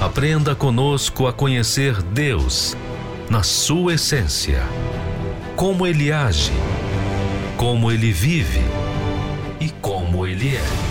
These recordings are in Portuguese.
Aprenda conosco a conhecer Deus na sua essência, como Ele age, como Ele vive e como ele é.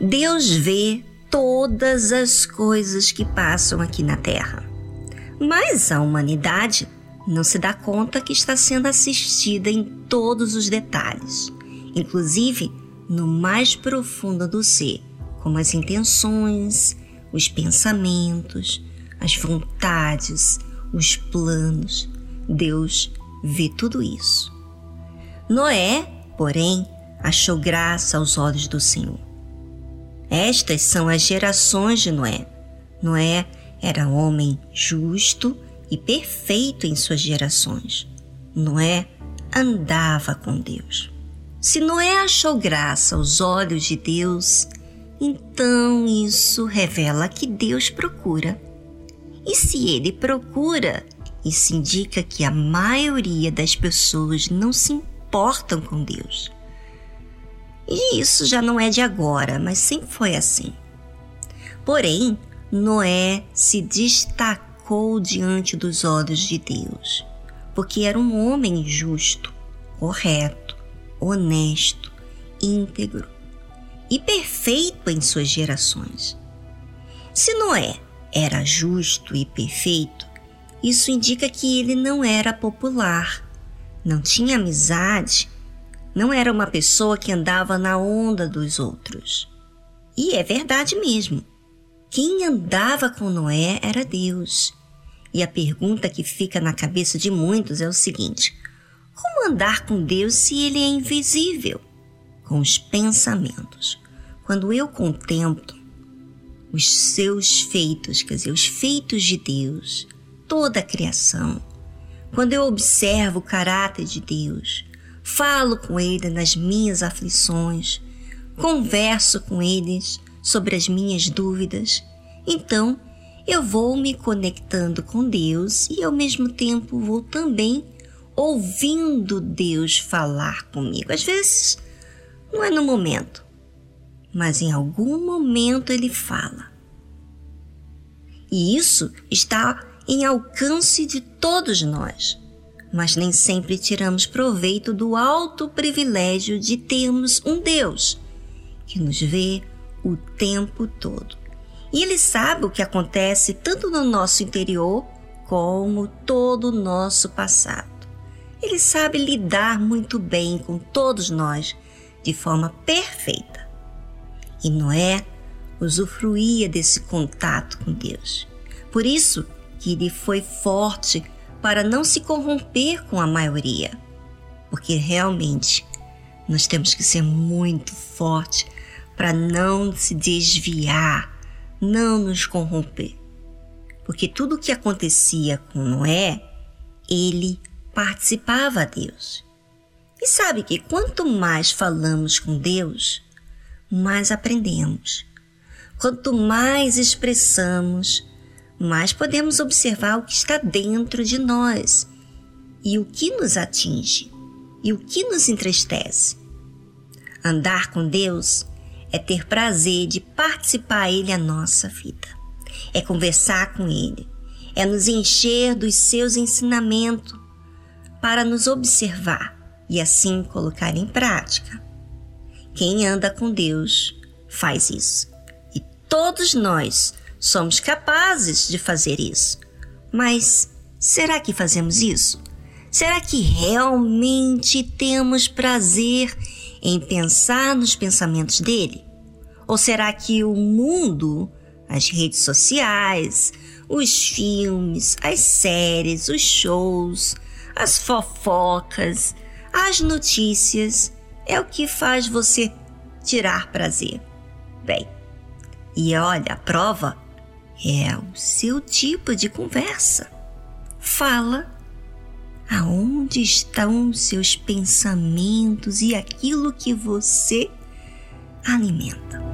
Deus vê todas as coisas que passam aqui na Terra. Mas a humanidade não se dá conta que está sendo assistida em todos os detalhes, inclusive no mais profundo do ser, como as intenções, os pensamentos, as vontades, os planos. Deus vê tudo isso. Noé, porém, achou graça aos olhos do Senhor. Estas são as gerações de Noé. Noé era homem justo e perfeito em suas gerações. Noé andava com Deus. Se Noé achou graça aos olhos de Deus, então isso revela que Deus procura. E se ele procura, isso indica que a maioria das pessoas não se importam com Deus. E isso já não é de agora, mas sempre foi assim. Porém, Noé se destacou diante dos olhos de Deus, porque era um homem justo, correto honesto, íntegro e perfeito em suas gerações. Se Noé era justo e perfeito, isso indica que ele não era popular, não tinha amizade, não era uma pessoa que andava na onda dos outros. E é verdade mesmo. Quem andava com Noé era Deus. E a pergunta que fica na cabeça de muitos é o seguinte: como andar com Deus se ele é invisível? Com os pensamentos. Quando eu contemplo os seus feitos, quer dizer, os feitos de Deus, toda a criação, quando eu observo o caráter de Deus, falo com Ele nas minhas aflições, converso com eles sobre as minhas dúvidas, então eu vou me conectando com Deus e ao mesmo tempo vou também ouvindo Deus falar comigo. Às vezes não é no momento, mas em algum momento ele fala. E isso está em alcance de todos nós, mas nem sempre tiramos proveito do alto privilégio de termos um Deus que nos vê o tempo todo. E ele sabe o que acontece tanto no nosso interior como todo o nosso passado. Ele sabe lidar muito bem com todos nós de forma perfeita. E Noé usufruía desse contato com Deus. Por isso que ele foi forte para não se corromper com a maioria. Porque realmente nós temos que ser muito forte para não se desviar, não nos corromper. Porque tudo o que acontecia com Noé, ele participava a Deus. E sabe que quanto mais falamos com Deus, mais aprendemos. Quanto mais expressamos, mais podemos observar o que está dentro de nós. e o que nos atinge e o que nos entristece. Andar com Deus é ter prazer de participar Ele a nossa vida, é conversar com Ele, é nos encher dos seus ensinamentos para nos observar e assim colocar em prática. Quem anda com Deus faz isso. E todos nós somos capazes de fazer isso. Mas será que fazemos isso? Será que realmente temos prazer em pensar nos pensamentos dele? Ou será que o mundo, as redes sociais, os filmes, as séries, os shows, as fofocas, as notícias é o que faz você tirar prazer? Bem, e olha, a prova é o seu tipo de conversa. Fala aonde estão seus pensamentos e aquilo que você alimenta.